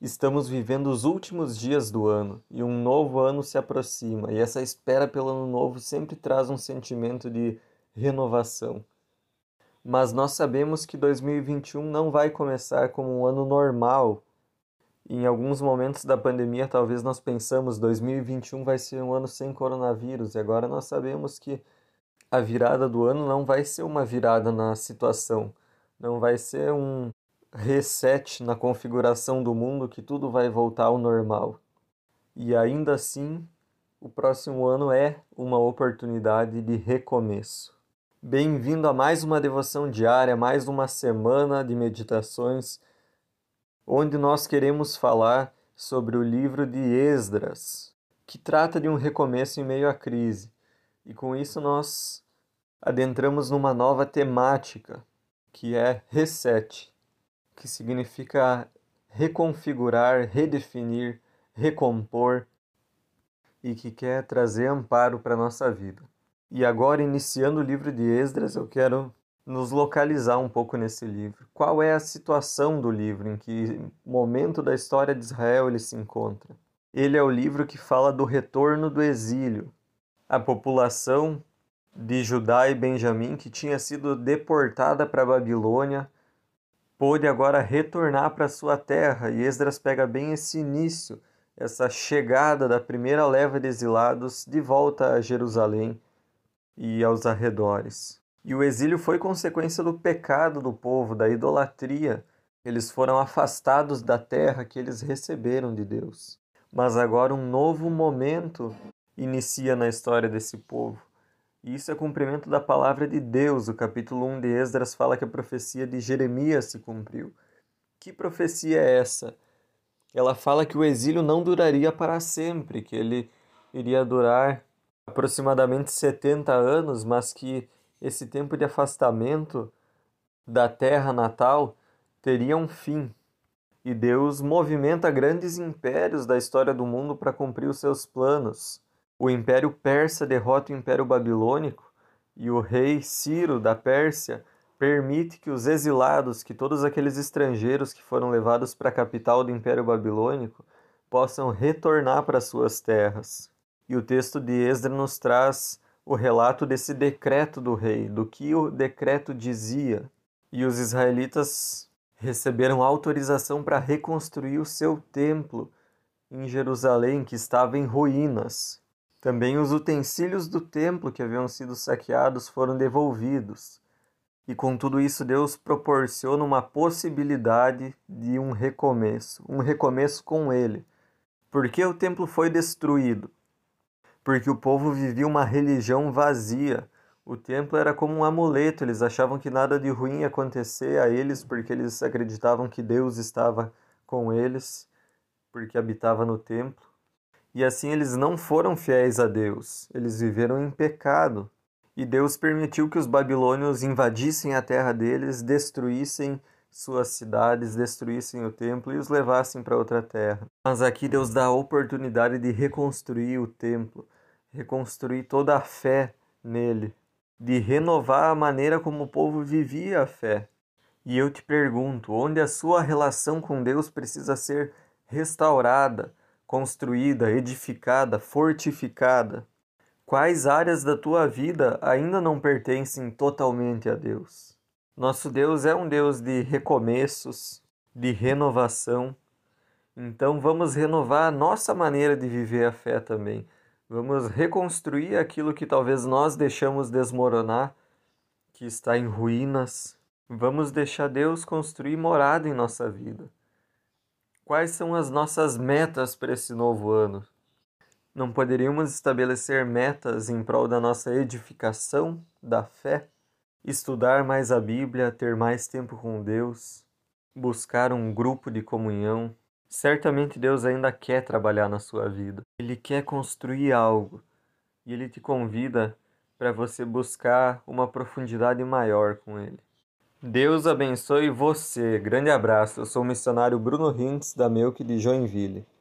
Estamos vivendo os últimos dias do ano e um novo ano se aproxima, e essa espera pelo ano novo sempre traz um sentimento de renovação. Mas nós sabemos que 2021 não vai começar como um ano normal. Em alguns momentos da pandemia, talvez nós pensamos 2021 vai ser um ano sem coronavírus, e agora nós sabemos que a virada do ano não vai ser uma virada na situação, não vai ser um reset na configuração do mundo que tudo vai voltar ao normal. E ainda assim, o próximo ano é uma oportunidade de recomeço. Bem-vindo a mais uma devoção diária, mais uma semana de meditações, onde nós queremos falar sobre o livro de Esdras, que trata de um recomeço em meio à crise. E com isso nós adentramos numa nova temática, que é reset que significa reconfigurar, redefinir, recompor e que quer trazer amparo para a nossa vida. E agora, iniciando o livro de Esdras, eu quero nos localizar um pouco nesse livro. Qual é a situação do livro, em que momento da história de Israel ele se encontra? Ele é o livro que fala do retorno do exílio. A população de Judá e Benjamim, que tinha sido deportada para a Babilônia, pôde agora retornar para sua terra, e Esdras pega bem esse início, essa chegada da primeira leva de exilados de volta a Jerusalém e aos arredores. E o exílio foi consequência do pecado do povo, da idolatria. Eles foram afastados da terra que eles receberam de Deus. Mas agora um novo momento inicia na história desse povo. Isso é cumprimento da palavra de Deus. O capítulo 1 de Esdras fala que a profecia de Jeremias se cumpriu. Que profecia é essa? Ela fala que o exílio não duraria para sempre, que ele iria durar aproximadamente 70 anos, mas que esse tempo de afastamento da terra natal teria um fim. E Deus movimenta grandes impérios da história do mundo para cumprir os seus planos o Império Persa derrota o Império Babilônico e o rei Ciro da Pérsia permite que os exilados, que todos aqueles estrangeiros que foram levados para a capital do Império Babilônico, possam retornar para suas terras. E o texto de Esdras nos traz o relato desse decreto do rei, do que o decreto dizia. E os israelitas receberam autorização para reconstruir o seu templo em Jerusalém, que estava em ruínas. Também os utensílios do templo que haviam sido saqueados foram devolvidos. E com tudo isso, Deus proporciona uma possibilidade de um recomeço, um recomeço com Ele. Por que o templo foi destruído? Porque o povo vivia uma religião vazia. O templo era como um amuleto, eles achavam que nada de ruim ia acontecer a eles porque eles acreditavam que Deus estava com eles, porque habitava no templo. E assim eles não foram fiéis a Deus, eles viveram em pecado. E Deus permitiu que os babilônios invadissem a terra deles, destruíssem suas cidades, destruíssem o templo e os levassem para outra terra. Mas aqui Deus dá a oportunidade de reconstruir o templo, reconstruir toda a fé nele, de renovar a maneira como o povo vivia a fé. E eu te pergunto, onde a sua relação com Deus precisa ser restaurada, construída, edificada, fortificada? Quais áreas da tua vida ainda não pertencem totalmente a Deus? Nosso Deus é um Deus de recomeços, de renovação. Então vamos renovar a nossa maneira de viver a fé também. Vamos reconstruir aquilo que talvez nós deixamos desmoronar, que está em ruínas. Vamos deixar Deus construir morada em nossa vida. Quais são as nossas metas para esse novo ano? Não poderíamos estabelecer metas em prol da nossa edificação, da fé? Estudar mais a Bíblia, ter mais tempo com Deus, buscar um grupo de comunhão. Certamente Deus ainda quer trabalhar na sua vida. Ele quer construir algo e ele te convida para você buscar uma profundidade maior com ele. Deus abençoe você. Grande abraço. Eu sou o missionário Bruno Rintz, da Melk de Joinville.